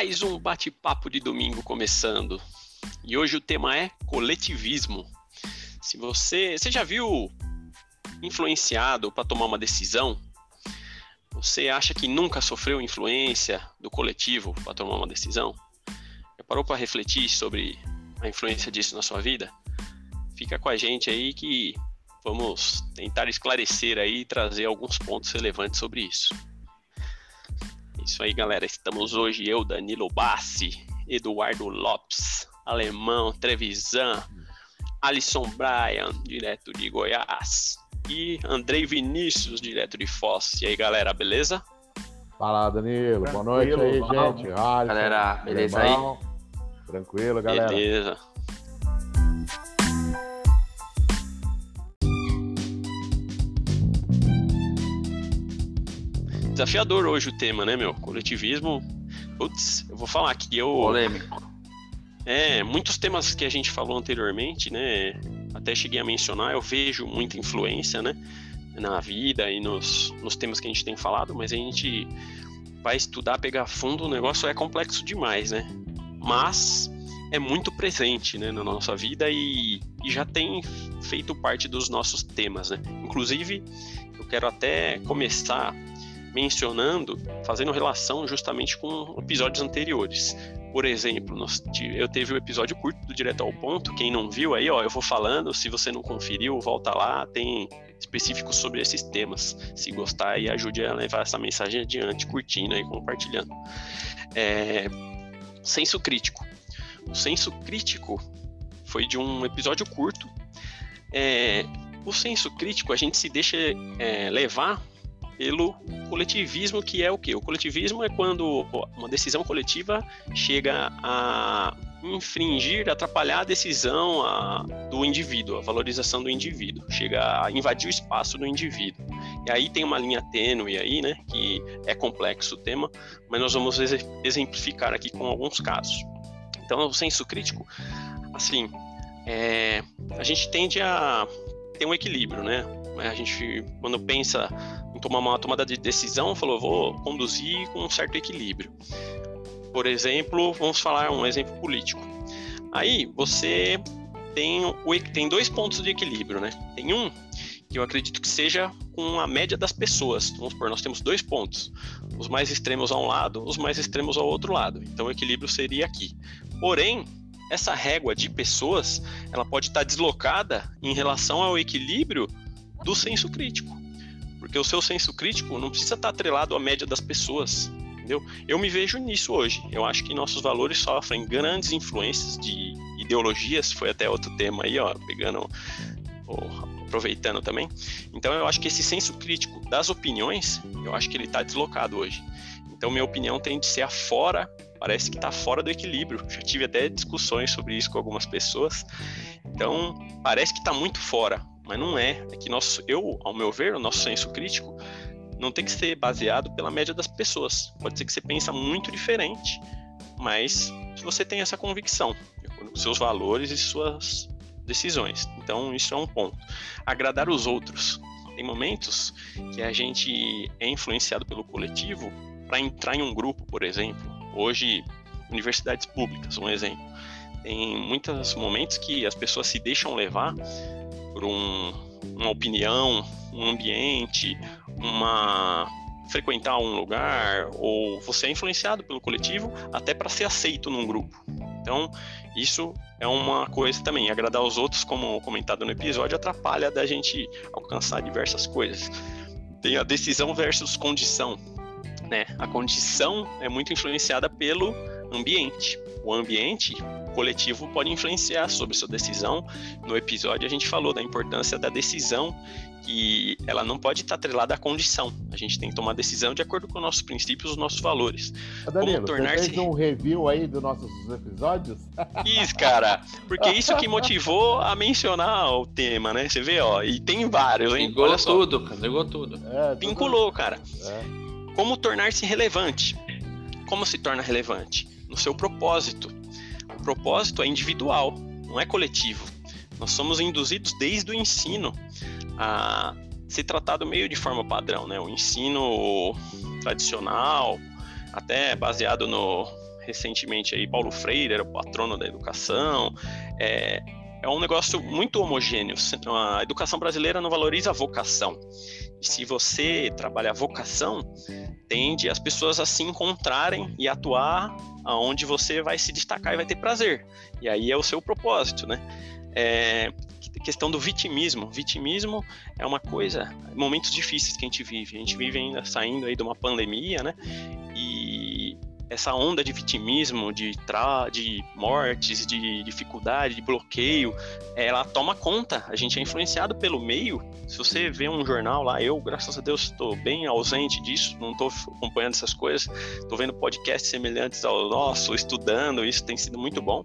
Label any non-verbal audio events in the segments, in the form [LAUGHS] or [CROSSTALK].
Mais um bate-papo de domingo começando. E hoje o tema é coletivismo. Se você, você já viu influenciado para tomar uma decisão? Você acha que nunca sofreu influência do coletivo para tomar uma decisão? Já parou para refletir sobre a influência disso na sua vida? Fica com a gente aí que vamos tentar esclarecer aí e trazer alguns pontos relevantes sobre isso. Isso aí, galera. Estamos hoje eu, Danilo Bassi, Eduardo Lopes, Alemão, Trevisan, Alisson Bryan, direto de Goiás, e Andrei Vinícius, direto de Foz. E aí, galera, beleza? Fala, Danilo. Boa noite aí, gente. Alisson, galera, beleza Alemão. aí? Tranquilo, galera. Beleza. Desafiador hoje o tema, né, meu? Coletivismo. Putz, eu vou falar aqui, eu. Polêmico. É, muitos temas que a gente falou anteriormente, né? Até cheguei a mencionar, eu vejo muita influência, né? Na vida e nos, nos temas que a gente tem falado, mas a gente vai estudar, pegar fundo, o negócio é complexo demais, né? Mas é muito presente né, na nossa vida e, e já tem feito parte dos nossos temas, né? Inclusive, eu quero até começar mencionando, fazendo relação justamente com episódios anteriores. Por exemplo, nós, eu teve o um episódio curto do Direto ao Ponto, quem não viu aí, ó, eu vou falando, se você não conferiu, volta lá, tem específicos sobre esses temas. Se gostar aí, ajude a levar essa mensagem adiante, curtindo e compartilhando. É, senso crítico. O senso crítico foi de um episódio curto. É, o senso crítico, a gente se deixa é, levar pelo coletivismo, que é o que? O coletivismo é quando uma decisão coletiva chega a infringir, atrapalhar a decisão a, do indivíduo, a valorização do indivíduo, chega a invadir o espaço do indivíduo. E aí tem uma linha tênue aí, né, que é complexo o tema, mas nós vamos exemplificar aqui com alguns casos. Então, o senso crítico, assim, é, a gente tende a ter um equilíbrio, né? A gente, quando pensa tomar uma tomada de decisão, falou, vou conduzir com um certo equilíbrio. Por exemplo, vamos falar um exemplo político. Aí você tem, o, tem dois pontos de equilíbrio, né? Tem um que eu acredito que seja com a média das pessoas. Vamos supor, nós temos dois pontos, os mais extremos a um lado, os mais extremos ao outro lado. Então o equilíbrio seria aqui. Porém, essa régua de pessoas, ela pode estar deslocada em relação ao equilíbrio do senso crítico. Porque o seu senso crítico não precisa estar atrelado à média das pessoas, entendeu? Eu me vejo nisso hoje. Eu acho que nossos valores sofrem grandes influências de ideologias, foi até outro tema aí, ó, pegando, aproveitando também. Então eu acho que esse senso crítico das opiniões, eu acho que ele está deslocado hoje. Então minha opinião tem de ser afora, parece que está fora do equilíbrio. Já tive até discussões sobre isso com algumas pessoas. Então parece que está muito fora mas não é. É que nosso, eu, ao meu ver, o nosso senso crítico não tem que ser baseado pela média das pessoas. Pode ser que você pensa muito diferente, mas você tem essa convicção, seus valores e suas decisões. Então, isso é um ponto. Agradar os outros. Tem momentos que a gente é influenciado pelo coletivo para entrar em um grupo, por exemplo. Hoje, universidades públicas, um exemplo. Tem muitos momentos que as pessoas se deixam levar por um, uma opinião, um ambiente, uma frequentar um lugar ou você é influenciado pelo coletivo até para ser aceito num grupo. Então, isso é uma coisa também. Agradar os outros, como comentado no episódio, atrapalha da gente alcançar diversas coisas. Tem a decisão versus condição. Né? A condição é muito influenciada pelo ambiente. O ambiente coletivo pode influenciar sobre sua decisão. No episódio a gente falou da importância da decisão que ela não pode estar atrelada à condição. A gente tem que tomar decisão de acordo com os nossos princípios, os nossos valores. Danilo, Como tornar-se fez um review aí dos nossos episódios? [LAUGHS] Isso, cara. Porque isso que motivou a mencionar o tema, né? Você vê, ó, e tem vários, hein? Vinculou tudo, cara. Vinculou tudo. É, Vinculou, cara. É. Como tornar-se relevante? Como se torna relevante? No seu propósito propósito é individual, não é coletivo. Nós somos induzidos desde o ensino a ser tratado meio de forma padrão, né? O ensino tradicional, até baseado no recentemente aí Paulo Freire era o patrono da educação. É, é um negócio muito homogêneo. A educação brasileira não valoriza a vocação. E se você trabalha a vocação, tende as pessoas a se encontrarem e atuar aonde você vai se destacar e vai ter prazer. E aí é o seu propósito, né? É, questão do vitimismo. Vitimismo é uma coisa, momentos difíceis que a gente vive. A gente vive ainda saindo aí de uma pandemia, né? Essa onda de vitimismo, de, tra de mortes, de dificuldade, de bloqueio, ela toma conta. A gente é influenciado pelo meio. Se você vê um jornal lá, eu, graças a Deus, estou bem ausente disso, não estou acompanhando essas coisas, estou vendo podcasts semelhantes ao nosso, estudando, isso tem sido muito bom.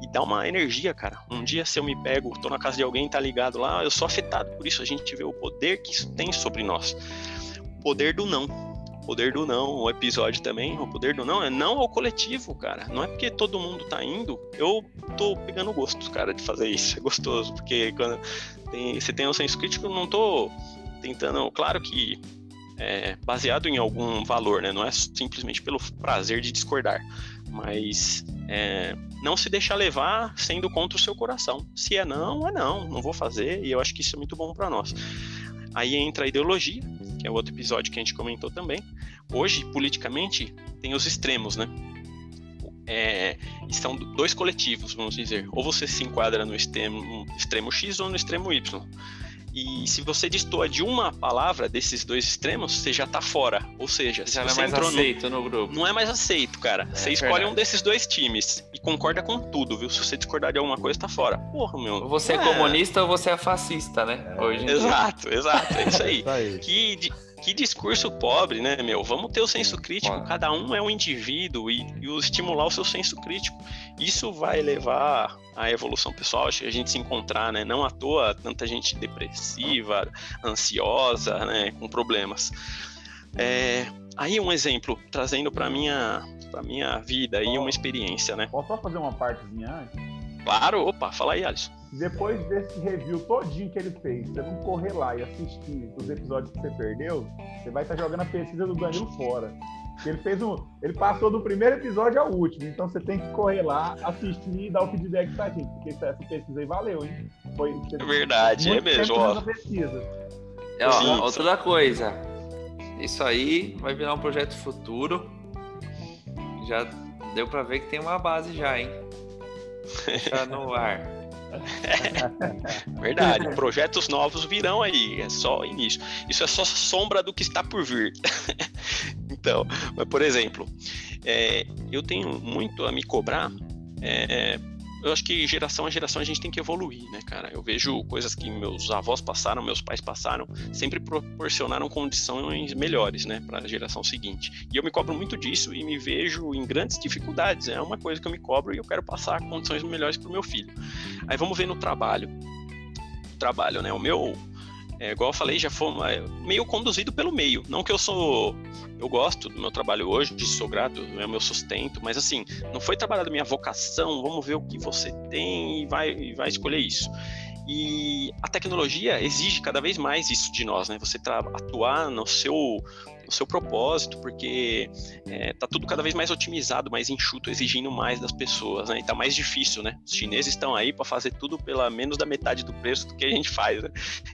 E dá uma energia, cara. Um dia, se eu me pego, estou na casa de alguém, tá ligado lá, eu sou afetado por isso. A gente vê o poder que isso tem sobre nós. O poder do não poder do não, o episódio também, o poder do não é não ao coletivo, cara. Não é porque todo mundo tá indo, eu tô pegando gosto, cara, de fazer isso. [LAUGHS] É gostoso, porque quando tem, você tem um senso crítico, eu não tô tentando, claro que é baseado em algum valor, né? Não é simplesmente pelo prazer de discordar, mas é, não se deixar levar sendo contra o seu coração. Se é não, é não, não vou fazer, e eu acho que isso é muito bom para nós. Aí entra a ideologia, que é outro episódio que a gente comentou também. Hoje, politicamente, tem os extremos, né? É, são dois coletivos, vamos dizer. Ou você se enquadra no extremo, extremo X ou no extremo Y. E se você destoa de uma palavra desses dois extremos, você já tá fora. Ou seja, já não é mais aceito no... no... grupo. Não é mais aceito, cara. É, você escolhe verdade. um desses dois times e concorda com tudo, viu? Se você discordar de alguma coisa, tá fora. Porra, meu. Ou você é, é comunista ou você é fascista, né? É. Hoje exato, exato. É isso aí. [LAUGHS] isso aí. Que, que discurso pobre, né, meu? Vamos ter o senso crítico. Cada um é um indivíduo e, e estimular o seu senso crítico. Isso vai levar à evolução pessoal, a gente se encontrar, né? Não à toa tanta gente depressiva, ansiosa, né? Com problemas. É, aí um exemplo, trazendo para minha para minha vida e uma experiência, né? Posso só fazer uma partezinha antes? Claro, opa, fala aí, Alisson. Depois desse review todinho que ele fez, você não correr lá e assistir os episódios que você perdeu, você vai estar jogando a pesquisa do Danilo fora. Ele fez um. Ele passou do primeiro episódio ao último, então você tem que correr lá, assistir e dar o feedback pra gente, porque essa pesquisa aí valeu, hein? Foi, é verdade, é mesmo. Ó. Pesquisa. É, ó, outra coisa. Isso aí vai virar um projeto futuro. Já deu pra ver que tem uma base já, hein? [LAUGHS] Deixa no ar. [LAUGHS] Verdade, projetos novos virão aí, é só início. Isso é só sombra do que está por vir. [LAUGHS] então, mas por exemplo, é, eu tenho muito a me cobrar é, eu acho que geração a geração a gente tem que evoluir, né, cara? Eu vejo coisas que meus avós passaram, meus pais passaram, sempre proporcionaram condições melhores, né, para a geração seguinte. E eu me cobro muito disso e me vejo em grandes dificuldades. É uma coisa que eu me cobro e eu quero passar condições melhores para o meu filho. Aí vamos ver no trabalho. Trabalho, né? O meu é, igual eu falei, já foi meio conduzido pelo meio. Não que eu sou. Eu gosto do meu trabalho hoje, sou grato, é o meu sustento, mas assim, não foi trabalhado minha vocação, vamos ver o que você tem e vai, e vai escolher isso. E a tecnologia exige cada vez mais isso de nós, né? Você atuar no seu no seu propósito, porque é, tá tudo cada vez mais otimizado, mais enxuto, exigindo mais das pessoas, né? E tá mais difícil, né? Os chineses estão aí para fazer tudo pela menos da metade do preço do que a gente faz, né?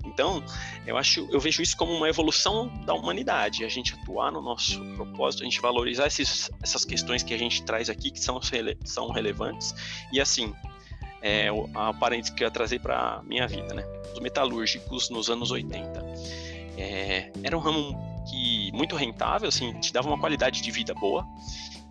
Então, eu acho, eu vejo isso como uma evolução da humanidade, a gente atuar no nosso propósito, a gente valorizar esses, essas questões que a gente traz aqui que são, são relevantes e assim, é, a parênteses que eu ia trazer para minha vida, né? Os metalúrgicos nos anos 80. É, era um ramo que muito rentável, assim, te dava uma qualidade de vida boa.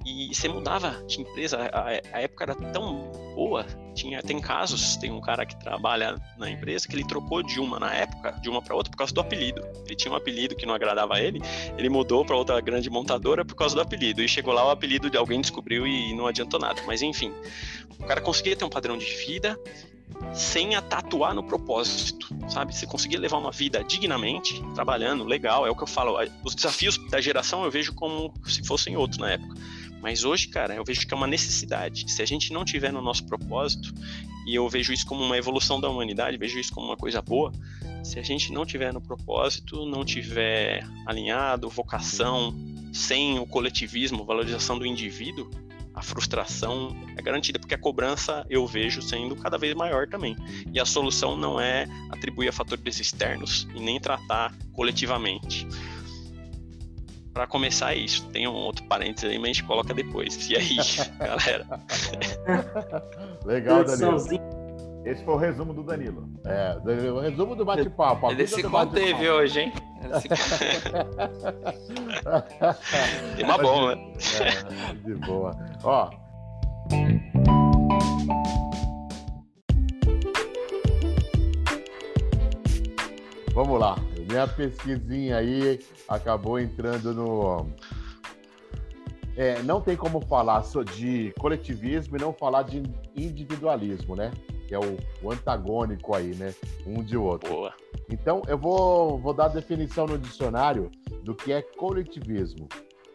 E você mudava de empresa, a, a época era tão boa, tinha tem casos, tem um cara que trabalha na empresa que ele trocou de uma na época, de uma para outra por causa do apelido. Ele tinha um apelido que não agradava a ele, ele mudou para outra grande montadora por causa do apelido. E chegou lá o apelido de alguém descobriu e não adiantou nada. Mas enfim, o cara conseguia ter um padrão de vida sem a tatuar no propósito, sabe? Você conseguir levar uma vida dignamente, trabalhando, legal, é o que eu falo. Os desafios da geração eu vejo como se fossem outros na época. Mas hoje, cara, eu vejo que é uma necessidade. Se a gente não tiver no nosso propósito, e eu vejo isso como uma evolução da humanidade, vejo isso como uma coisa boa, se a gente não tiver no propósito, não tiver alinhado, vocação, sem o coletivismo, valorização do indivíduo, a frustração é garantida, porque a cobrança eu vejo sendo cada vez maior também. E a solução não é atribuir a fatores externos e nem tratar coletivamente. Para começar é isso, tem um outro parênteses aí, mas a gente coloca depois. E aí, [LAUGHS] galera? Legal, Danilo. Esse foi o resumo do Danilo. É, o resumo do bate-papo. Ele se conteve hoje, hein? [LAUGHS] Tema bom, né? É, de boa. Ó. Vamos lá. Minha pesquisinha aí acabou entrando no. É, não tem como falar de coletivismo e não falar de individualismo, né? que é o, o, antagônico aí, né? Um de outro. Boa. Então, eu vou, vou dar a definição no dicionário do que é coletivismo.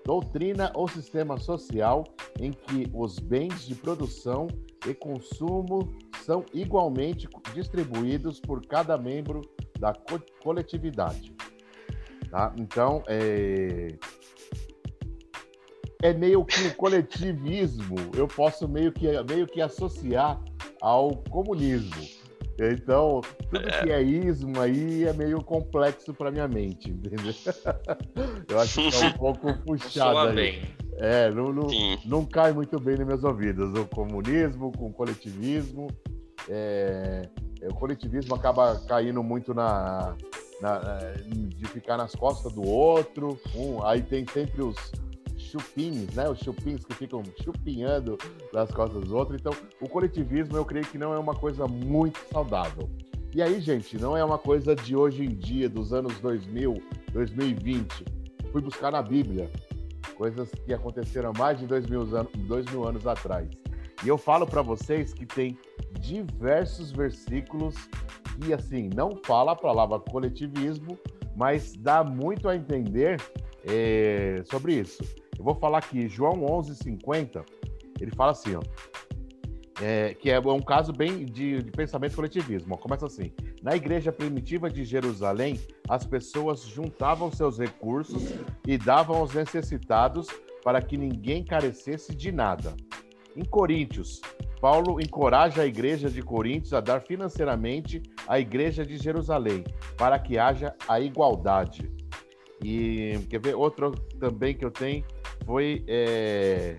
Doutrina ou sistema social em que os bens de produção e consumo são igualmente distribuídos por cada membro da co coletividade. Tá? Então, é... é meio que o coletivismo, eu posso meio que, meio que associar ao comunismo. Então, tudo que é ismo aí é meio complexo para minha mente, entendeu? [LAUGHS] Eu acho que é um pouco puxado aí. Bem. É, não, não, não, cai muito bem nos meus ouvidos. O comunismo com o coletivismo. É, é, o coletivismo acaba caindo muito na, na, de ficar nas costas do outro. Um, aí tem sempre os, chupins, né? Os chupins que ficam chupinhando nas costas dos outros. Então, o coletivismo eu creio que não é uma coisa muito saudável. E aí, gente, não é uma coisa de hoje em dia, dos anos 2000, 2020. Fui buscar na Bíblia coisas que aconteceram há mais de dois mil anos, dois mil anos atrás. E eu falo para vocês que tem diversos versículos que, assim, não fala a palavra coletivismo, mas dá muito a entender é, sobre isso. Eu vou falar aqui, João 11:50, ele fala assim, ó, é, que é um caso bem de, de pensamento coletivismo. Começa assim: na igreja primitiva de Jerusalém, as pessoas juntavam seus recursos e davam aos necessitados para que ninguém carecesse de nada. Em Coríntios, Paulo encoraja a igreja de Coríntios a dar financeiramente à igreja de Jerusalém, para que haja a igualdade. E quer ver outro também que eu tenho foi é,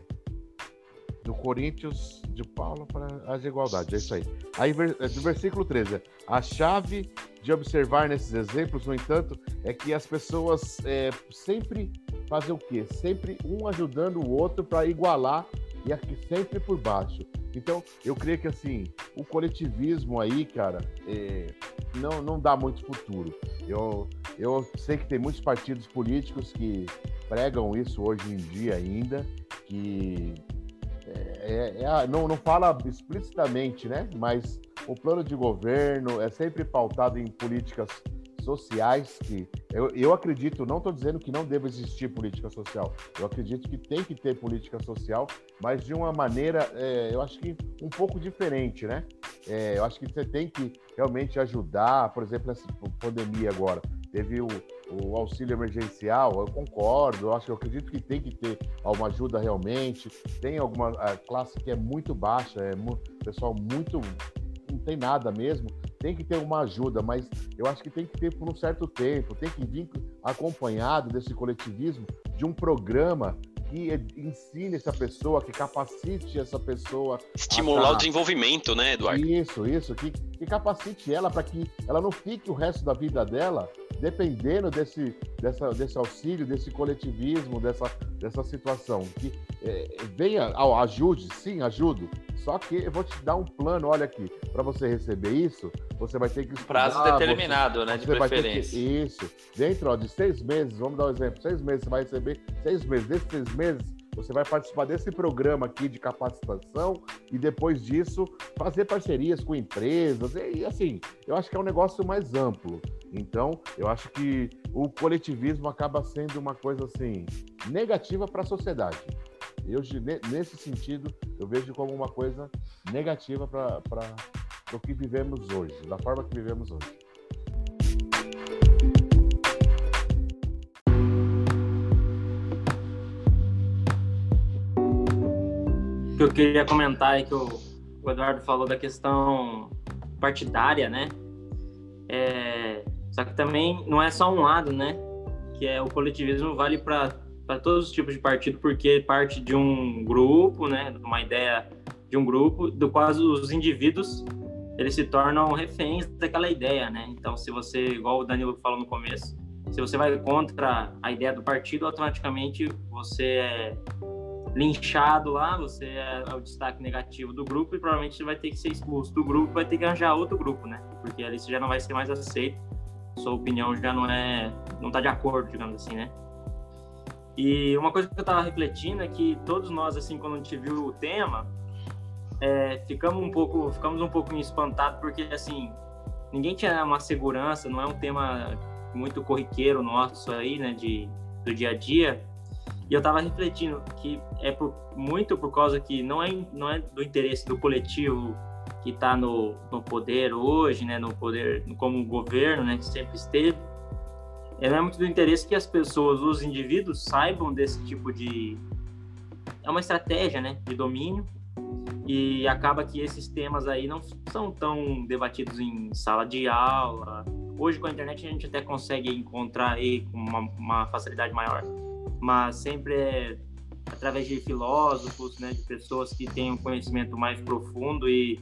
do Coríntios de Paulo para as igualdades. É isso aí. Aí é do versículo 13. A chave de observar nesses exemplos, no entanto, é que as pessoas é, sempre fazem o quê? Sempre um ajudando o outro para igualar e aqui sempre por baixo. Então, eu creio que assim, o coletivismo aí, cara, é, não, não dá muito futuro. Eu, eu sei que tem muitos partidos políticos que pregam isso hoje em dia ainda, que é, é, é, não, não fala explicitamente, né? Mas o plano de governo é sempre pautado em políticas sociais que eu, eu acredito, não estou dizendo que não deve existir política social, eu acredito que tem que ter política social, mas de uma maneira, é, eu acho que um pouco diferente, né? É, eu acho que você tem que realmente ajudar, por exemplo, nessa pandemia agora, teve o, o auxílio emergencial, eu concordo, eu acho eu acredito que tem que ter uma ajuda realmente. Tem alguma classe que é muito baixa, é pessoal muito não tem nada mesmo, tem que ter uma ajuda, mas eu acho que tem que ter por um certo tempo, tem que vir acompanhado desse coletivismo de um programa que ensine essa pessoa, que capacite essa pessoa. Estimular a... o desenvolvimento, né, Eduardo? Isso, isso, que, que capacite ela para que ela não fique o resto da vida dela dependendo desse, dessa, desse auxílio, desse coletivismo, dessa, dessa situação. Que é, venha, ajude, sim, ajudo. Só que eu vou te dar um plano, olha aqui, para você receber isso, você vai ter que estudar, Prazo determinado, você, né, de preferência. Que, isso. Dentro ó, de seis meses, vamos dar um exemplo, seis meses você vai receber, seis meses, desses seis meses, você vai participar desse programa aqui de capacitação e depois disso fazer parcerias com empresas. E assim, eu acho que é um negócio mais amplo. Então, eu acho que o coletivismo acaba sendo uma coisa assim negativa para a sociedade. Eu, nesse sentido, eu vejo como uma coisa negativa para o que vivemos hoje, da forma que vivemos hoje. que eu queria comentar é que o, o Eduardo falou da questão partidária, né? É, só que também não é só um lado, né? Que é o coletivismo vale para todos os tipos de partido, porque parte de um grupo, né? Uma ideia de um grupo, do qual os indivíduos eles se tornam reféns daquela ideia, né? Então, se você, igual o Danilo falou no começo, se você vai contra a ideia do partido, automaticamente você é linchado lá, você é o destaque negativo do grupo e provavelmente você vai ter que ser expulso do grupo, vai ter que arranjar outro grupo, né? Porque ali você já não vai ser mais aceito, sua opinião já não é, não tá de acordo, digamos assim, né? E uma coisa que eu tava refletindo é que todos nós, assim, quando a gente viu o tema, é, ficamos um pouco, ficamos um pouco espantados porque, assim, ninguém tinha uma segurança, não é um tema muito corriqueiro nosso aí, né, de, do dia a dia, e eu estava refletindo que é por, muito por causa que não é, não é do interesse do coletivo que está no, no poder hoje, né, no poder como governo, né, que sempre esteve, é, é muito do interesse que as pessoas, os indivíduos, saibam desse tipo de é uma estratégia, né, de domínio e acaba que esses temas aí não são tão debatidos em sala de aula. Hoje com a internet a gente até consegue encontrar aí com uma, uma facilidade maior mas sempre é através de filósofos, né, de pessoas que têm um conhecimento mais profundo e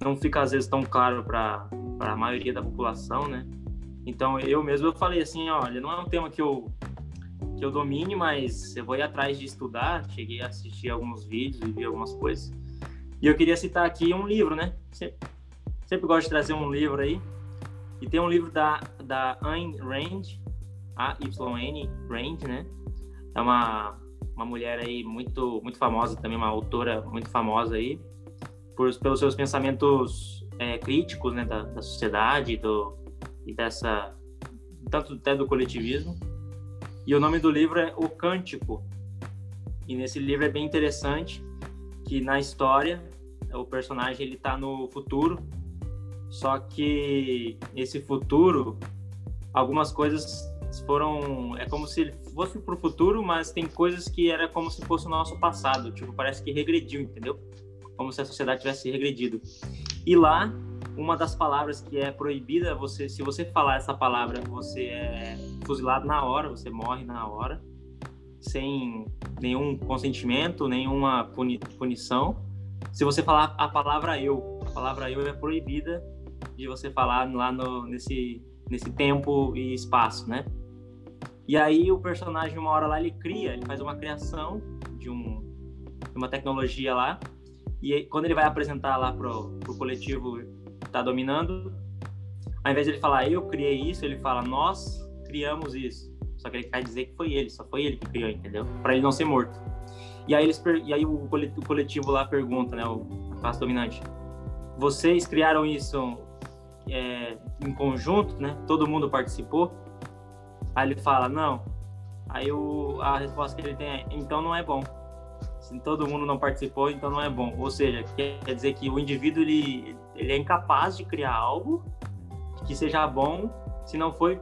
não fica às vezes tão claro para a maioria da população, né? Então eu mesmo eu falei assim, olha, não é um tema que eu que eu domine, mas eu vou ir atrás de estudar. Cheguei a assistir alguns vídeos e vi algumas coisas. E eu queria citar aqui um livro, né? Sempre, sempre gosto de trazer um livro aí. E tem um livro da da Ayn Rand, A Y N Rand, né? é uma, uma mulher aí muito, muito famosa também, uma autora muito famosa aí, por, pelos seus pensamentos é, críticos né, da, da sociedade do, e dessa, tanto até do coletivismo. E o nome do livro é O Cântico. E nesse livro é bem interessante que na história o personagem ele está no futuro, só que esse futuro algumas coisas foram é como se ele fosse pro futuro, mas tem coisas que era como se fosse o nosso passado, tipo, parece que regrediu, entendeu? Como se a sociedade tivesse regredido. E lá, uma das palavras que é proibida, você, se você falar essa palavra, você é fuzilado na hora, você morre na hora, sem nenhum consentimento, nenhuma puni punição. Se você falar a palavra eu, a palavra eu é proibida de você falar lá no, nesse, nesse tempo e espaço, né? E aí o personagem, uma hora lá, ele cria, ele faz uma criação de, um, uma tecnologia lá. E quando ele vai apresentar lá pro, pro coletivo que tá dominando, ao invés de ele falar eu criei isso, ele fala nós criamos isso. Só que ele quer dizer que foi ele, só foi ele que criou, entendeu? Para ele não ser morto. E aí, eles, e aí o coletivo lá pergunta, né, a classe dominante, vocês criaram isso é, em conjunto, né? Todo mundo participou? Aí ele fala, não. Aí o, a resposta que ele tem é, então não é bom. Se todo mundo não participou, então não é bom. Ou seja, quer dizer que o indivíduo ele, ele é incapaz de criar algo que seja bom se não foi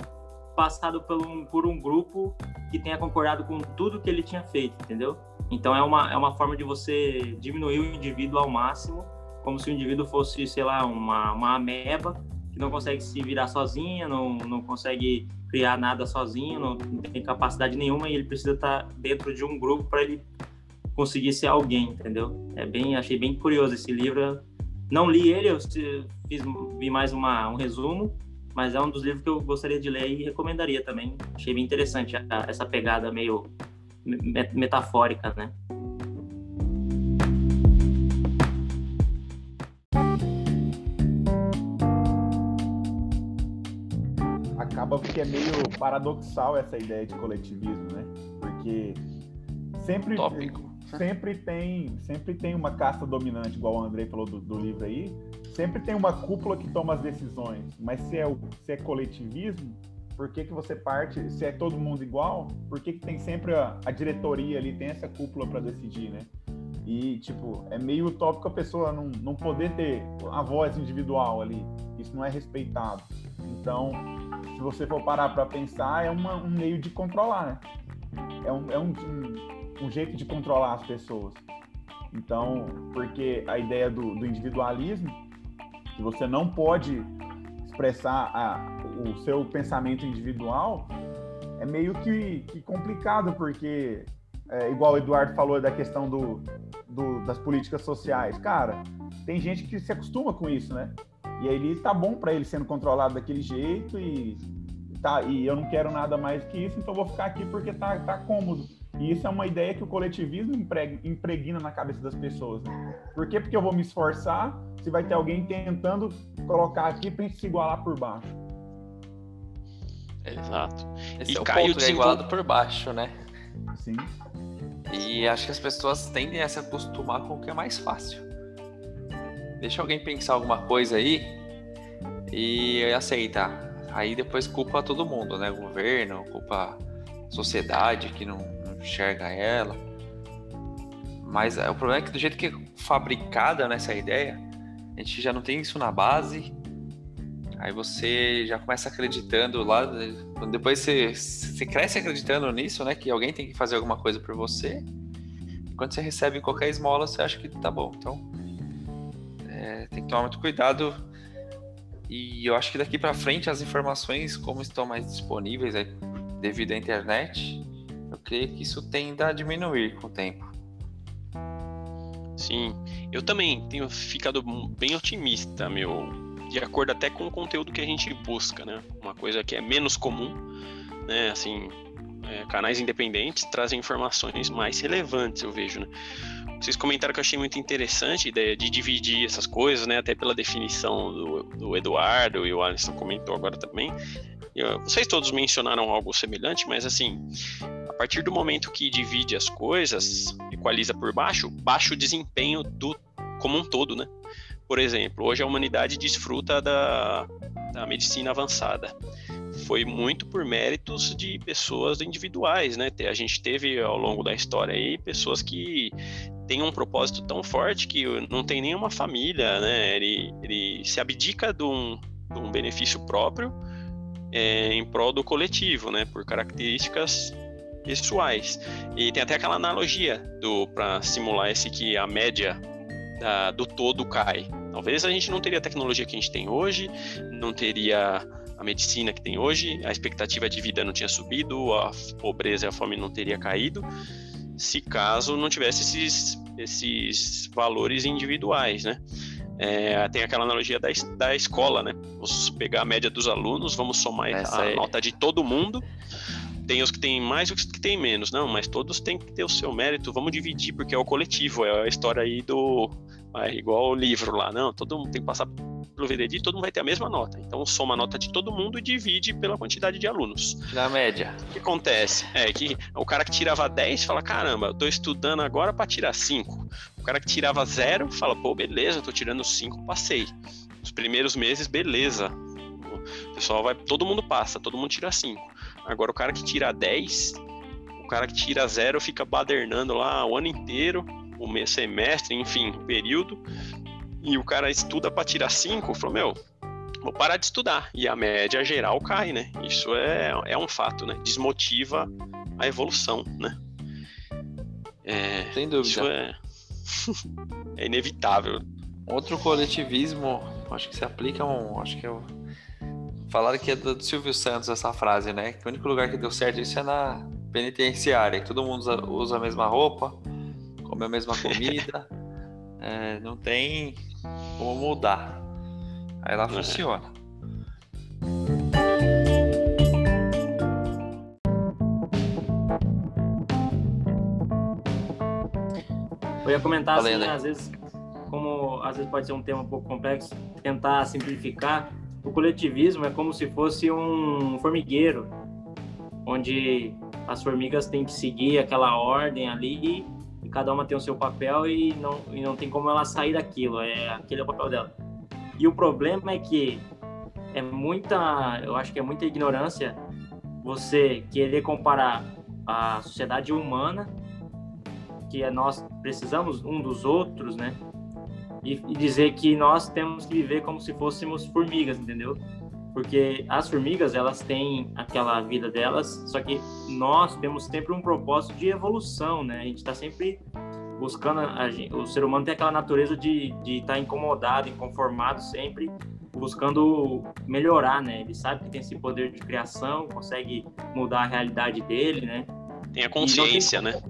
passado por um, por um grupo que tenha concordado com tudo que ele tinha feito, entendeu? Então é uma, é uma forma de você diminuir o indivíduo ao máximo, como se o indivíduo fosse, sei lá, uma, uma ameba que não consegue se virar sozinha, não, não consegue criar nada sozinho, não, não tem capacidade nenhuma e ele precisa estar dentro de um grupo para ele conseguir ser alguém, entendeu? É bem, achei bem curioso esse livro. Não li ele, eu fiz, vi mais uma, um resumo, mas é um dos livros que eu gostaria de ler e recomendaria também. Achei bem interessante essa pegada meio metafórica, né? acaba que é meio paradoxal essa ideia de coletivismo, né? Porque sempre Tópico. Sempre tem sempre tem uma casta dominante, igual o Andrei falou do, do, livro aí. Sempre tem uma cúpula que toma as decisões, mas se é, se é coletivismo, por que, que você parte? Se é todo mundo igual, por que, que tem sempre a, a diretoria ali, tem essa cúpula para decidir, né? E, tipo, é meio utópico a pessoa não, não poder ter a voz individual ali. Isso não é respeitado. Então, se você for parar para pensar, é uma, um meio de controlar, né? É, um, é um, um, um, jeito de controlar as pessoas. Então, porque a ideia do, do individualismo, que você não pode expressar a, o seu pensamento individual, é meio que, que complicado, porque, é, igual o Eduardo falou da questão do, do, das políticas sociais, cara, tem gente que se acostuma com isso, né? E aí ele tá bom para ele sendo controlado daquele jeito e tá e eu não quero nada mais que isso, então vou ficar aqui porque tá, tá cômodo. E isso é uma ideia que o coletivismo impregna na cabeça das pessoas. Né? Por que? Porque eu vou me esforçar se vai ter alguém tentando colocar aqui para se igualar por baixo. Exato. Esse e é o Caio ponto, é igualado por baixo, né? Sim. E acho que as pessoas tendem a se acostumar com o que é mais fácil. Deixa alguém pensar alguma coisa aí e aceitar. Aí depois culpa todo mundo, né? O governo, culpa a sociedade que não enxerga ela. Mas é, o problema é que do jeito que é fabricada nessa ideia, a gente já não tem isso na base. Aí você já começa acreditando lá, depois você, você cresce acreditando nisso, né? Que alguém tem que fazer alguma coisa por você. E quando você recebe qualquer esmola, você acha que tá bom. Então, é, tem que tomar muito cuidado. E eu acho que daqui para frente as informações, como estão mais disponíveis aí, devido à internet, eu creio que isso tende a diminuir com o tempo. Sim, eu também tenho ficado bem otimista, meu, de acordo até com o conteúdo que a gente busca, né? Uma coisa que é menos comum, né? Assim, é, canais independentes trazem informações mais relevantes, eu vejo, né? Vocês comentaram que eu achei muito interessante a ideia de dividir essas coisas, né? Até pela definição do, do Eduardo e o Alisson comentou agora também. Eu, vocês todos mencionaram algo semelhante, mas assim, a partir do momento que divide as coisas, equaliza por baixo, baixa o desempenho do como um todo, né? Por exemplo, hoje a humanidade desfruta da, da medicina avançada foi muito por méritos de pessoas individuais, né? A gente teve ao longo da história aí pessoas que têm um propósito tão forte que não tem nenhuma família, né? Ele, ele se abdica de um, de um benefício próprio é, em prol do coletivo, né? Por características pessoais. E tem até aquela analogia do para simular esse que a média da, do todo cai. Talvez a gente não teria a tecnologia que a gente tem hoje, não teria a medicina que tem hoje, a expectativa de vida não tinha subido, a pobreza e a fome não teria caído, se caso não tivesse esses, esses valores individuais, né? É, tem aquela analogia da, da escola, né? Vamos pegar a média dos alunos, vamos somar Essa a nota de todo mundo. Tem os que têm mais e os que têm menos, não, mas todos têm que ter o seu mérito. Vamos dividir, porque é o coletivo, é a história aí do. É igual o livro lá, não, todo mundo tem que passar pelo VDD, todo mundo vai ter a mesma nota. Então soma a nota de todo mundo e divide pela quantidade de alunos. Na média. O que acontece? É que o cara que tirava 10 fala: caramba, eu tô estudando agora para tirar 5. O cara que tirava 0 fala: pô, beleza, eu tô tirando 5, passei. Os primeiros meses, beleza. O pessoal vai. Todo mundo passa, todo mundo tira 5. Agora o cara que tira 10, o cara que tira 0 fica badernando lá o ano inteiro, o semestre, enfim, o período e o cara estuda para tirar 5, falou, meu, vou parar de estudar. E a média geral cai, né? Isso é, é um fato, né? Desmotiva a evolução, né? É, Sem dúvida. Isso é, [LAUGHS] é inevitável. Outro coletivismo, acho que se aplica um. Acho que é o. Falaram que é do Silvio Santos essa frase, né? Que o único lugar que deu certo isso é na penitenciária. Que todo mundo usa, usa a mesma roupa, come a mesma comida. [LAUGHS] é, não tem como mudar. Aí ela é. funciona. Eu ia comentar Valeu, assim, né? às vezes, como às vezes pode ser um tema um pouco complexo, tentar simplificar. O coletivismo é como se fosse um formigueiro, onde as formigas têm que seguir aquela ordem ali cada uma tem o seu papel e não, e não tem como ela sair daquilo, é aquele é o papel dela. E o problema é que é muita, eu acho que é muita ignorância você querer comparar a sociedade humana, que é nós precisamos um dos outros, né? E, e dizer que nós temos que viver como se fôssemos formigas, entendeu? porque as formigas elas têm aquela vida delas, só que nós temos sempre um propósito de evolução, né? A gente está sempre buscando a, o ser humano tem aquela natureza de estar tá incomodado, inconformado sempre, buscando melhorar, né? Ele sabe que tem esse poder de criação, consegue mudar a realidade dele, né? Tem a consciência, tem... né?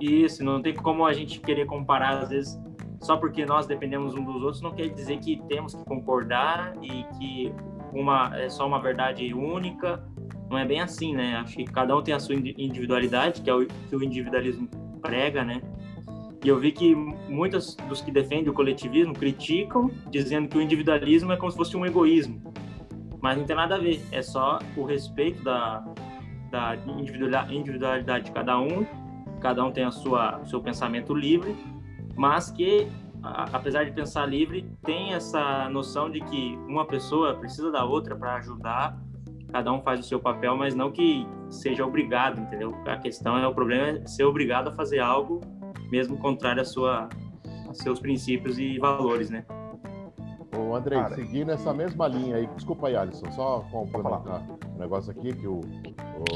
Isso, não tem como a gente querer comparar às vezes só porque nós dependemos um dos outros não quer dizer que temos que concordar e que uma é só uma verdade única. Não é bem assim, né? Acho que cada um tem a sua individualidade, que é o que o individualismo prega, né? E eu vi que muitos dos que defendem o coletivismo criticam, dizendo que o individualismo é como se fosse um egoísmo. Mas não tem nada a ver, é só o respeito da, da individualidade de cada um, cada um tem a sua, seu pensamento livre, mas que, apesar de pensar livre, tem essa noção de que uma pessoa precisa da outra para ajudar, cada um faz o seu papel, mas não que seja obrigado, entendeu? A questão é o problema é ser obrigado a fazer algo mesmo contrário a sua a seus princípios e valores, né? Ô, Andrei, Cara, seguindo essa mesma linha aí, desculpa aí, Alisson, só complementar um negócio aqui que o,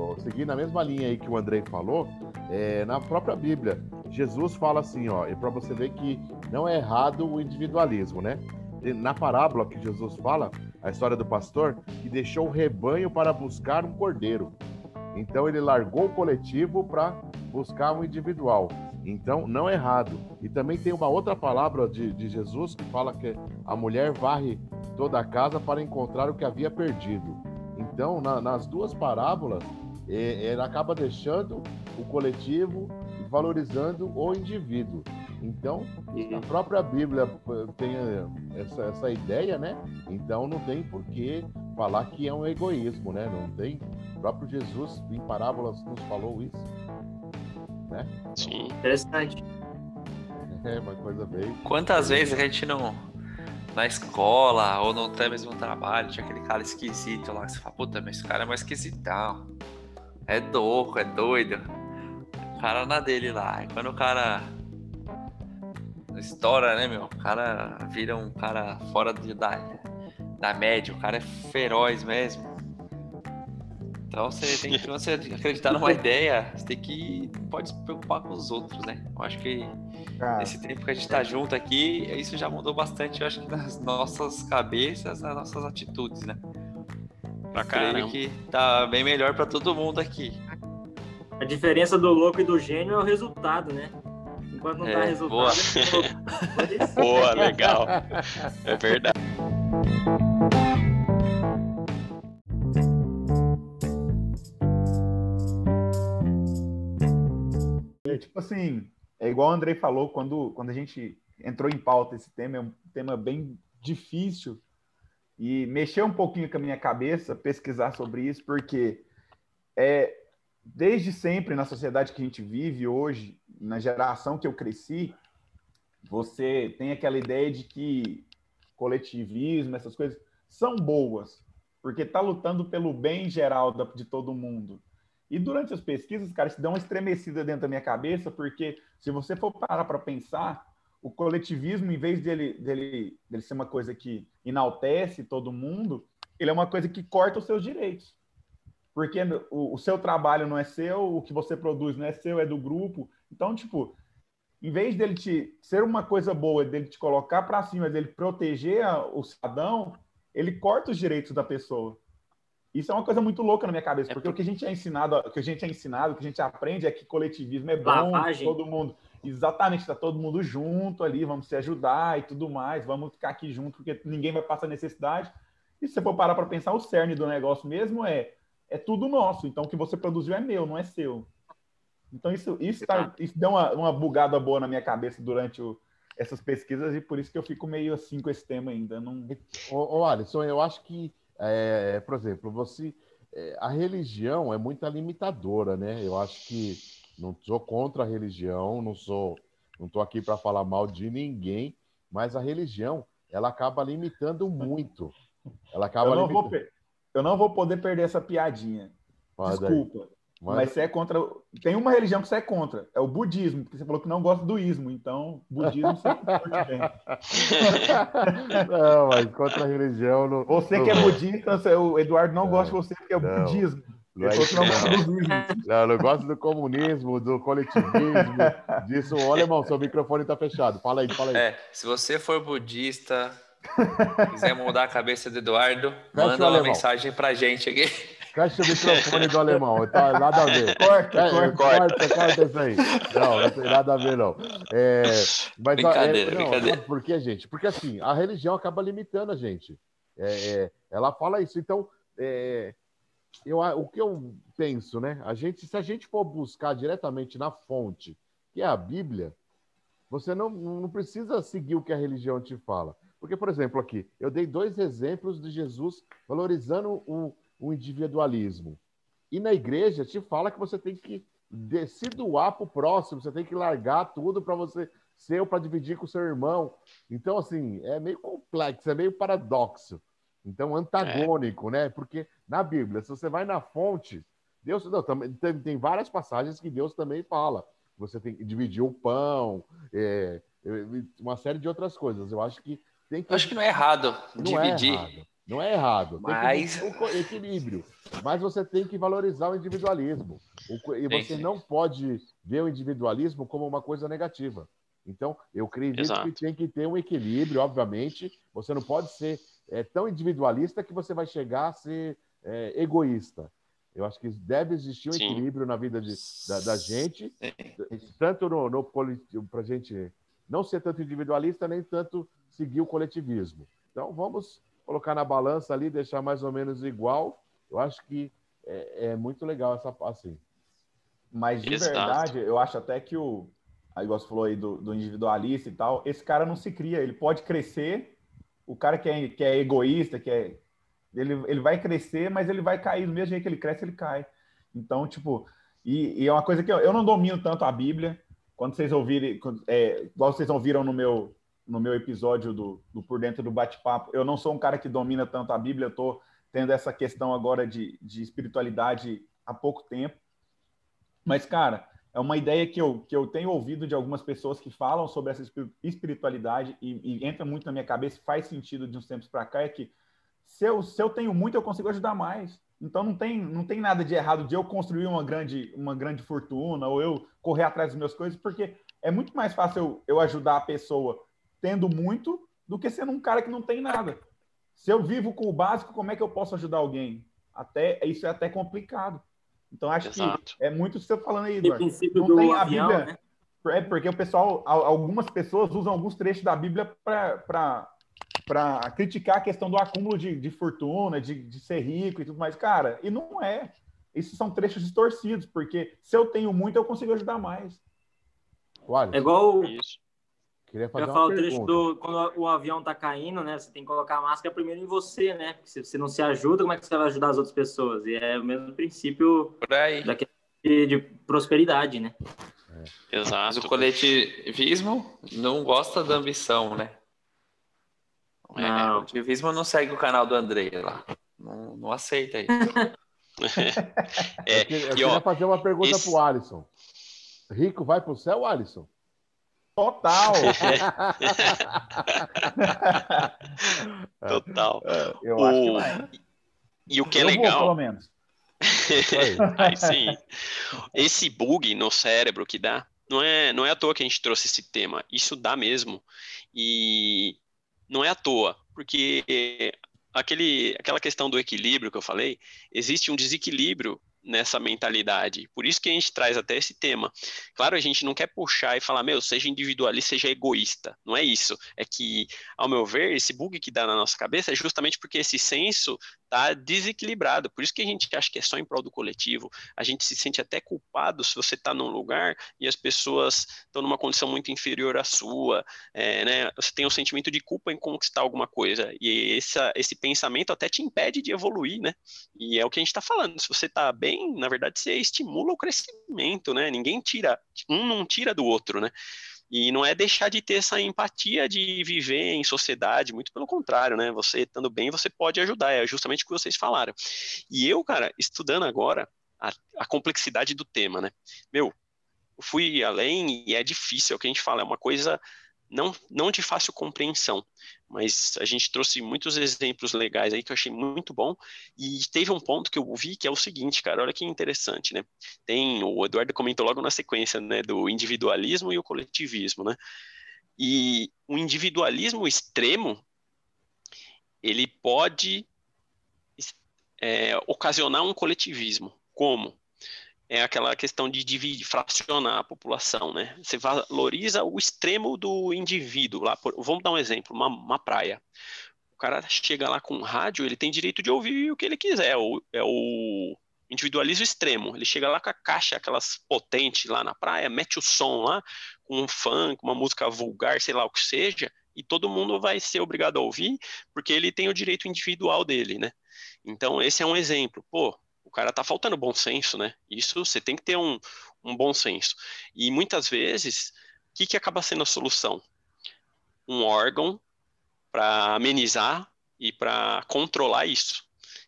o seguindo a mesma linha aí que o Andrei falou, é, na própria Bíblia, Jesus fala assim, ó, e para você ver que não é errado o individualismo, né? Na parábola que Jesus fala, a história do pastor que deixou o rebanho para buscar um cordeiro. Então ele largou o coletivo para buscar um individual. Então, não é errado. E também tem uma outra palavra de, de Jesus que fala que a mulher varre toda a casa para encontrar o que havia perdido. Então, na, nas duas parábolas, é, ela acaba deixando o coletivo valorizando o indivíduo. Então, a própria Bíblia eh, tem eh, essa, essa ideia, né? Então, não tem por que falar que é um egoísmo, né? Não tem. O próprio Jesus, em parábolas, nos falou isso né? Sim. Interessante. É, uma coisa bem. Quantas vezes a gente não. Na escola ou no até mesmo trabalho, tinha aquele cara esquisito lá, você fala, puta, mas esse cara é mais esquisitão. É louco, é doido. O cara na dele lá. E quando o cara estoura, né, meu? O cara vira um cara fora de, da, da média, o cara é feroz mesmo. Então você tem que, quando você acreditar numa ideia, você tem que pode se preocupar com os outros, né? Eu acho que Cara, nesse tempo que a gente está junto aqui, isso já mudou bastante, eu acho que nas nossas cabeças, nas nossas atitudes, né? Pra caramba. Creio que tá bem melhor para todo mundo aqui. A diferença do louco e do gênio é o resultado, né? Enquanto não tá é, tá resultado. Boa, é boa legal. É verdade. tipo assim, é igual o Andrei falou, quando, quando a gente entrou em pauta esse tema, é um tema bem difícil e mexeu um pouquinho com a minha cabeça pesquisar sobre isso, porque é desde sempre na sociedade que a gente vive hoje, na geração que eu cresci, você tem aquela ideia de que coletivismo, essas coisas são boas, porque está lutando pelo bem geral de todo mundo. E durante as pesquisas, cara, isso deu uma estremecida dentro da minha cabeça, porque se você for parar para pensar, o coletivismo, em vez dele, dele, dele ser uma coisa que enaltece todo mundo, ele é uma coisa que corta os seus direitos. Porque o, o seu trabalho não é seu, o que você produz não é seu, é do grupo. Então, tipo, em vez dele te ser uma coisa boa, dele te colocar para cima, dele proteger o cidadão, ele corta os direitos da pessoa. Isso é uma coisa muito louca na minha cabeça, é porque, porque... o que a gente é ensinado, o que a gente é ensinado, o que a gente aprende é que coletivismo é bom, Lavagem. todo mundo. Exatamente, está todo mundo junto ali, vamos se ajudar e tudo mais, vamos ficar aqui junto, porque ninguém vai passar necessidade. E se você for parar para pensar, o cerne do negócio mesmo é é tudo nosso. Então o que você produziu é meu, não é seu. Então isso, isso, tá, isso deu uma, uma bugada boa na minha cabeça durante o, essas pesquisas e por isso que eu fico meio assim com esse tema ainda. Não... Ô, ô Alisson, eu acho que é, por exemplo, você é, a religião é muito limitadora, né? Eu acho que não sou contra a religião, não sou, não estou aqui para falar mal de ninguém, mas a religião ela acaba limitando muito. Ela acaba eu não, limitando... vou, eu não vou poder perder essa piadinha. Desculpa. Mas... Mas você é contra. Tem uma religião que você é contra, é o budismo, porque você falou que não gosta do ismo, então budismo você [LAUGHS] Não, mas contra a religião. Não... Você que é budista, o Eduardo não, não gosta de você porque é o não, budismo. Não, é não. não, não gosto do comunismo, do coletivismo, disso. Olha, irmão, seu microfone está fechado. Fala aí, fala aí. É, se você for budista, quiser mudar a cabeça do Eduardo, Fecha manda uma mensagem pra gente aqui. Fecha o microfone do alemão, tá nada a ver. [LAUGHS] Corta, é, corta, corta, corta isso aí. Não, não tem nada a ver, não. É, mas, brincadeira, é, não, brincadeira. Por que, gente? Porque assim, a religião acaba limitando a gente. É, é ela fala isso. Então, é, eu, o que eu penso, né? A gente, se a gente for buscar diretamente na fonte, que é a Bíblia, você não, não precisa seguir o que a religião te fala. Porque, por exemplo, aqui, eu dei dois exemplos de Jesus valorizando o, o individualismo. E na igreja te fala que você tem que se doar para o próximo, você tem que largar tudo para você ser para dividir com o seu irmão. Então, assim, é meio complexo, é meio paradoxo. Então, antagônico, é. né? Porque na Bíblia, se você vai na fonte, Deus não, também, tem, tem várias passagens que Deus também fala. Você tem que dividir o pão, é uma série de outras coisas. Eu acho que tem que. Eu acho que não é errado não dividir. É errado. Não é errado. Mas... Tem que equilíbrio. Mas você tem que valorizar o individualismo. E você não pode ver o individualismo como uma coisa negativa. Então, eu acredito Exato. que tem que ter um equilíbrio, obviamente. Você não pode ser é, tão individualista que você vai chegar a ser é, egoísta. Eu acho que deve existir um Sim. equilíbrio na vida de, da, da, gente, tanto no, no para a gente não ser tanto individualista, nem tanto seguir o coletivismo. Então, vamos colocar na balança ali, deixar mais ou menos igual. Eu acho que é, é muito legal essa assim. Mas de Exato. verdade, eu acho até que o, aí você falou aí do, do, individualista e tal, esse cara não se cria, ele pode crescer, o cara que é, que é egoísta, que é, ele, ele vai crescer, mas ele vai cair, do mesmo jeito que ele cresce, ele cai. Então, tipo, e, e é uma coisa que eu, eu, não domino tanto a Bíblia, quando vocês ouvirem, é, igual vocês ouviram no meu, no meu episódio do, do Por Dentro do Bate-Papo, eu não sou um cara que domina tanto a Bíblia, eu estou tendo essa questão agora de, de espiritualidade há pouco tempo. Mas, cara, é uma ideia que eu, que eu tenho ouvido de algumas pessoas que falam sobre essa espiritualidade e, e entra muito na minha cabeça, faz sentido de uns tempos para cá, é que se eu, se eu tenho muito, eu consigo ajudar mais. Então não tem, não tem nada de errado de eu construir uma grande, uma grande fortuna ou eu correr atrás das minhas coisas, porque é muito mais fácil eu, eu ajudar a pessoa tendo muito do que sendo um cara que não tem nada. Se eu vivo com o básico, como é que eu posso ajudar alguém? Até isso é até complicado. Então acho Exato. que é muito o que você está falando aí, Eduardo. Não tem a avião, Bíblia. Né? É porque o pessoal, algumas pessoas usam alguns trechos da Bíblia para criticar a questão do acúmulo de, de fortuna, de, de ser rico e tudo mais. Cara, e não é. Isso são trechos distorcidos, porque se eu tenho muito, eu consigo ajudar mais. É igual. Isso. Queria fazer eu falar o trecho do quando o avião tá caindo, né? Você tem que colocar a máscara primeiro em você, né? Porque se você não se ajuda, como é que você vai ajudar as outras pessoas? E é o mesmo princípio de, de prosperidade, né? É. Exato. Mas o coletivismo não gosta da ambição, né? É, não. o coletivismo não segue o canal do André lá. Não, não aceita isso. [LAUGHS] é, eu queria, ó, fazer uma pergunta esse... pro Alisson. Rico vai pro céu, Alisson? Total. [LAUGHS] Total. Eu o... acho que vai. E o que é legal. Vou, pelo menos. [LAUGHS] Aí sim. Esse bug no cérebro que dá, não é, não é à toa que a gente trouxe esse tema. Isso dá mesmo. E não é à toa, porque aquele, aquela questão do equilíbrio que eu falei, existe um desequilíbrio nessa mentalidade. Por isso que a gente traz até esse tema. Claro, a gente não quer puxar e falar, meu, seja individualista, seja egoísta. Não é isso. É que, ao meu ver, esse bug que dá na nossa cabeça é justamente porque esse senso está desequilibrado. Por isso que a gente acha que é só em prol do coletivo. A gente se sente até culpado se você está num lugar e as pessoas estão numa condição muito inferior à sua. É, né? Você tem um sentimento de culpa em conquistar alguma coisa. E essa, esse pensamento até te impede de evoluir, né? E é o que a gente está falando. Se você está bem, na verdade, você estimula o crescimento, né? Ninguém tira, um não tira do outro, né? E não é deixar de ter essa empatia de viver em sociedade, muito pelo contrário, né? Você estando bem, você pode ajudar, é justamente o que vocês falaram. E eu, cara, estudando agora a, a complexidade do tema, né? Meu, fui além e é difícil, é o que a gente fala, é uma coisa não, não de fácil compreensão. Mas a gente trouxe muitos exemplos legais aí que eu achei muito bom. E teve um ponto que eu vi que é o seguinte, cara, olha que interessante, né? Tem, o Eduardo comentou logo na sequência, né, do individualismo e o coletivismo, né? E o individualismo extremo, ele pode é, ocasionar um coletivismo. Como? É aquela questão de dividir, fracionar a população, né? Você valoriza o extremo do indivíduo. Lá, por, vamos dar um exemplo, uma, uma praia. O cara chega lá com um rádio, ele tem direito de ouvir o que ele quiser. O, é o individualismo extremo. Ele chega lá com a caixa, aquelas potentes lá na praia, mete o som lá, com um funk, uma música vulgar, sei lá o que seja, e todo mundo vai ser obrigado a ouvir, porque ele tem o direito individual dele, né? Então, esse é um exemplo. Pô, cara tá faltando bom senso, né? Isso você tem que ter um, um bom senso. E muitas vezes, o que, que acaba sendo a solução? Um órgão para amenizar e para controlar isso.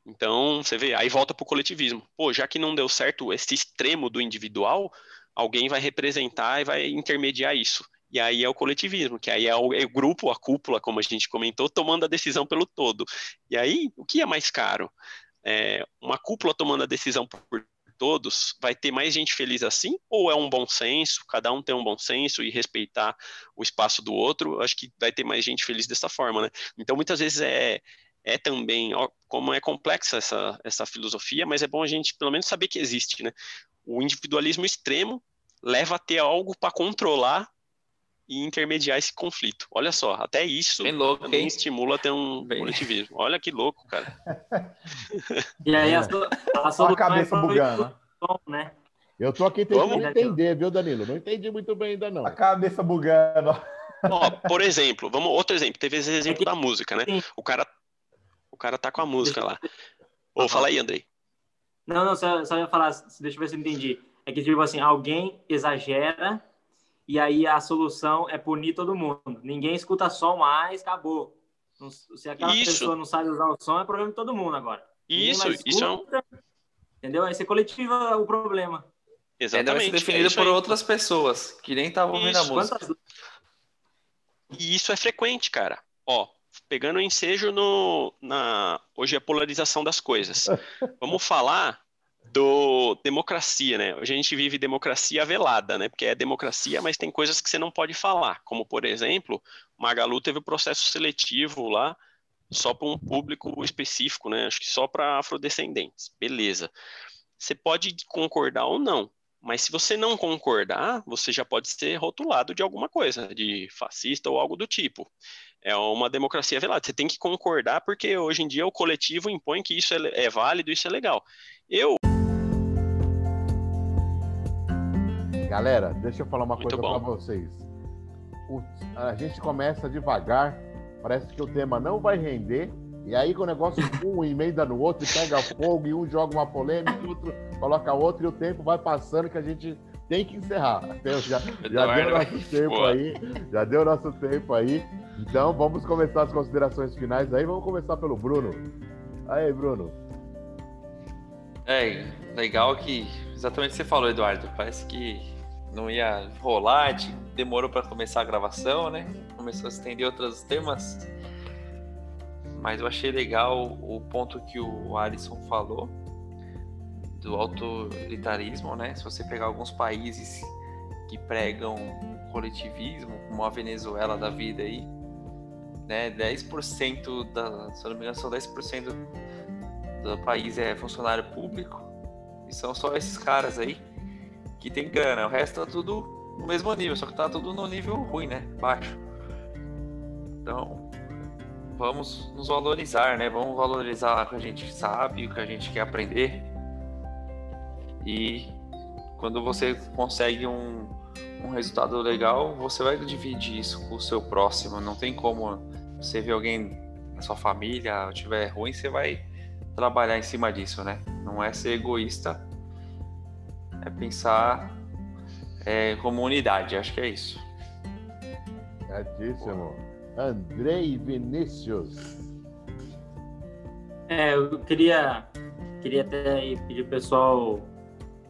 Então, você vê, aí volta para o coletivismo. Pô, já que não deu certo esse extremo do individual, alguém vai representar e vai intermediar isso. E aí é o coletivismo, que aí é o, é o, grupo, a cúpula, como a gente comentou, tomando a decisão pelo todo. E aí, o que é mais caro? É, uma cúpula tomando a decisão por todos, vai ter mais gente feliz assim? Ou é um bom senso, cada um tem um bom senso e respeitar o espaço do outro? Acho que vai ter mais gente feliz dessa forma, né? Então, muitas vezes é, é também, ó, como é complexa essa, essa filosofia, mas é bom a gente pelo menos saber que existe, né? O individualismo extremo leva a ter algo para controlar e intermediar esse conflito. Olha só, até isso Bem louco, também hein? estimula ter um Bem... coletivismo. Olha que louco, cara. [LAUGHS] e aí a, a solução a cabeça é bugando. Né? Eu tô aqui tentando Vamos? entender, viu, Danilo? Não entendi muito bem ainda não. A cabeça bugando. Ó, por exemplo, vamos outro exemplo. Teve esse exemplo da música, né? O cara, o cara tá com a música lá. Ou fala aí, Andrei. Não, não, só, só ia falar, deixa eu ver se eu entendi. É que, tipo assim, alguém exagera e aí a solução é punir todo mundo. Ninguém escuta som mais, acabou. Se aquela isso. pessoa não sabe usar o som, é problema de todo mundo agora. Isso, escuta, isso é um... Entendeu? Aí você coletiva o problema. Exatamente. Deve ser definido é por aí. outras pessoas que nem estavam ouvindo a música. Quantas... E isso é frequente, cara. Ó, pegando o ensejo no, na hoje é a polarização das coisas. [LAUGHS] Vamos falar do democracia, né? A gente vive democracia velada, né? Porque é democracia, mas tem coisas que você não pode falar, como por exemplo, Magalu teve o um processo seletivo lá só para um público específico, né? Acho que só para afrodescendentes. Beleza. Você pode concordar ou não, mas se você não concordar, você já pode ser rotulado de alguma coisa, de fascista ou algo do tipo. É uma democracia velada. Você tem que concordar, porque hoje em dia o coletivo impõe que isso é, é válido, isso é legal. Eu Galera, deixa eu falar uma Muito coisa para vocês. O, a gente começa devagar, parece que o tema não vai render, e aí com o negócio [LAUGHS] um emenda no outro, pega fogo, e um joga uma polêmica, e outro coloca outro, e o tempo vai passando que a gente tem que encerrar. Já, [LAUGHS] já deu nosso [LAUGHS] tempo aí, já deu nosso tempo aí. Então vamos começar as considerações finais aí. Vamos começar pelo Bruno. Aí, Bruno. É, legal que exatamente o que você falou, Eduardo. Parece que não ia rolar, demorou para começar a gravação, né? Começou a estender outros temas. Mas eu achei legal o ponto que o Alisson falou do autoritarismo, né? Se você pegar alguns países que pregam coletivismo, como a Venezuela da vida aí, né? 10% da, se não me engano, são 10% do país é funcionário público. E são só esses caras aí que tem grana. O resto tá tudo no mesmo nível, só que tá tudo no nível ruim, né? Baixo. Então, vamos nos valorizar, né? Vamos valorizar o que a gente sabe, o que a gente quer aprender. E quando você consegue um, um resultado legal, você vai dividir isso com o seu próximo. Não tem como você ver alguém na sua família tiver ruim, você vai trabalhar em cima disso, né? Não é ser egoísta é pensar é, como unidade, acho que é isso. Certíssimo. Andrei Vinícius. É, eu queria, queria até pedir o pessoal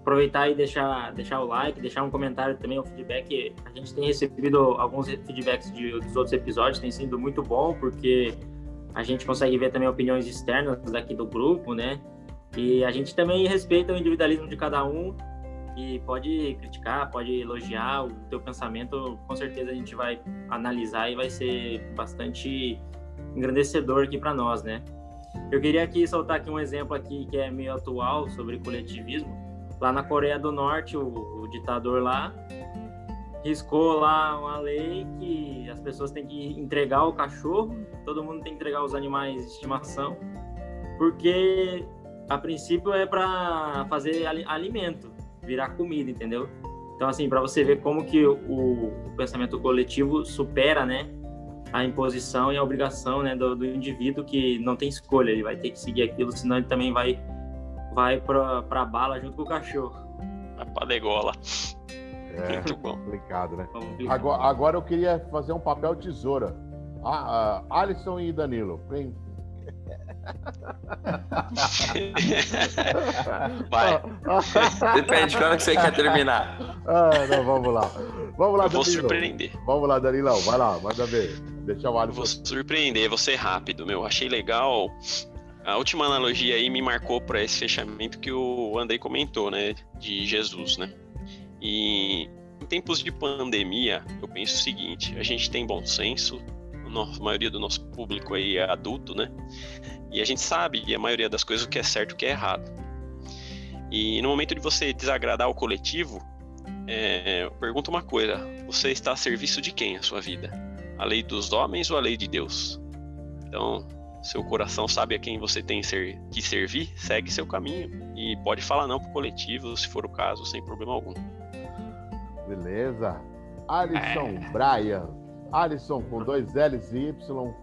aproveitar e deixar, deixar o like, deixar um comentário também, um feedback. A gente tem recebido alguns feedbacks de, dos outros episódios, tem sido muito bom, porque a gente consegue ver também opiniões externas daqui do grupo, né? E a gente também respeita o individualismo de cada um e pode criticar, pode elogiar o teu pensamento, com certeza a gente vai analisar e vai ser bastante engrandecedor aqui para nós, né? Eu queria aqui soltar aqui um exemplo aqui que é meio atual sobre coletivismo. Lá na Coreia do Norte, o, o ditador lá riscou lá uma lei que as pessoas têm que entregar o cachorro, todo mundo tem que entregar os animais de estimação, porque a princípio é para fazer alimento, virar comida, entendeu? Então assim, para você ver como que o, o, pensamento coletivo supera, né, a imposição e a obrigação, né, do, do indivíduo que não tem escolha, ele vai ter que seguir aquilo, senão ele também vai vai para bala junto com o cachorro. Vai pra degola. É [LAUGHS] Muito bom. complicado, né? Agora, agora eu queria fazer um papel tesoura. Ah, ah, Alisson e Danilo. Vem. [LAUGHS] Vai. Depende de quando que você quer terminar. Ah, não, vamos lá. Vamos lá, eu Vou surpreender. Vamos lá, Danilão. Vai lá, manda ver. Deixa o Alisson. Vou surpreender, vou ser rápido, meu. Achei legal. A última analogia aí me marcou para esse fechamento que o Andrei comentou, né? De Jesus, né? E em tempos de pandemia, eu penso o seguinte: a gente tem bom senso, a maioria do nosso público aí é adulto, né? E a gente sabe a maioria das coisas o que é certo e o que é errado. E no momento de você desagradar o coletivo, é, eu pergunto uma coisa: você está a serviço de quem a sua vida? A lei dos homens ou a lei de Deus? Então, seu coração sabe a quem você tem que servir, segue seu caminho e pode falar não pro coletivo, se for o caso, sem problema algum. Beleza. Alisson é. Brian. Alisson com dois L's e Y.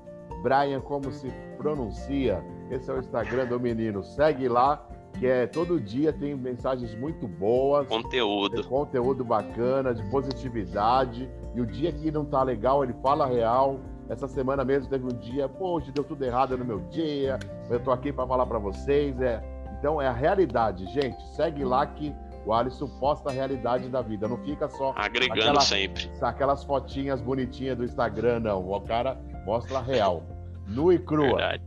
Brian, como se pronuncia? Esse é o Instagram do menino. Segue lá, que é todo dia tem mensagens muito boas. Conteúdo. Conteúdo bacana, de positividade. E o dia que não tá legal, ele fala real. Essa semana mesmo teve um dia, poxa, deu tudo errado no meu dia. Eu tô aqui para falar para vocês. É... Então é a realidade, gente. Segue lá que o Alisson posta a realidade da vida, não fica só agregando aquelas, sempre. Aquelas fotinhas bonitinhas do Instagram, não. O cara mostra a real, nu e crua. Verdade.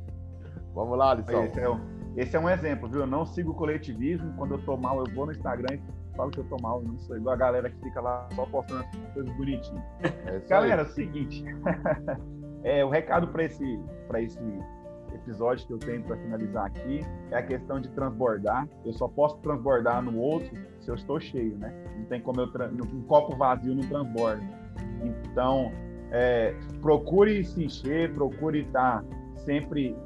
Vamos lá, Alisson. Esse é, um, esse é um exemplo, viu? Eu não sigo o coletivismo. Quando eu tô mal, eu vou no Instagram e falo que eu tô mal. Eu não sou igual a galera que fica lá só postando coisas bonitinhas. É galera, é o seguinte. [LAUGHS] é, o recado para esse, esse episódio que eu tenho para finalizar aqui é a questão de transbordar. Eu só posso transbordar no outro se eu estou cheio, né? Não tem como eu um copo vazio não transborda. Então, é, procure se encher, procure estar sempre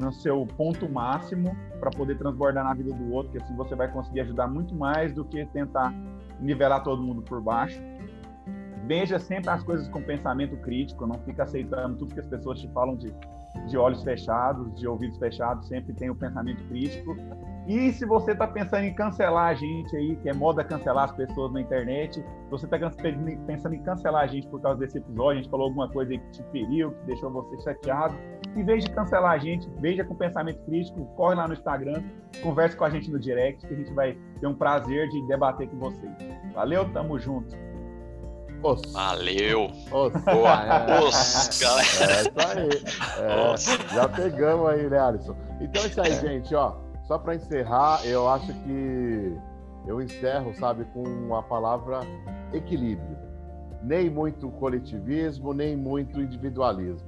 no seu ponto máximo para poder transbordar na vida do outro, que assim você vai conseguir ajudar muito mais do que tentar nivelar todo mundo por baixo. Veja sempre as coisas com pensamento crítico, não fica aceitando tudo que as pessoas te falam de de olhos fechados, de ouvidos fechados, sempre tem o pensamento crítico. E se você está pensando em cancelar a gente aí, que é moda cancelar as pessoas na internet, você está pensando em cancelar a gente por causa desse episódio, a gente falou alguma coisa que te feriu, que deixou você chateado, em vez de cancelar a gente, veja com pensamento crítico, corre lá no Instagram, converse com a gente no direct, que a gente vai ter um prazer de debater com vocês. Valeu, tamo junto. Os. Valeu! Os. Boa, é. Os, galera! É isso aí. É, já pegamos aí, né, Alisson? Então é isso aí, gente, ó. Só para encerrar, eu acho que eu encerro, sabe, com a palavra equilíbrio. Nem muito coletivismo, nem muito individualismo.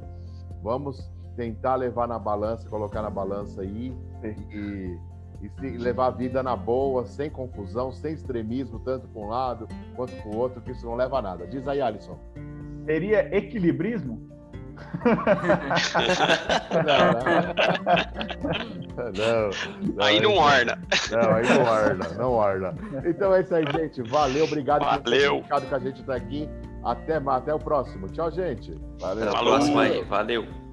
Vamos tentar levar na balança, colocar na balança aí e e levar a vida na boa, sem confusão, sem extremismo, tanto para um lado quanto para o outro, que isso não leva a nada. Diz aí, Alisson. Seria equilibrismo? não, não, não, aí não orna. Não, aí não orna, não orna. Então é isso aí, gente. Valeu, obrigado Valeu. por ter ficado com a gente até aqui. Até, até o próximo. Tchau, gente. Valeu. Até a próxima aí. Valeu.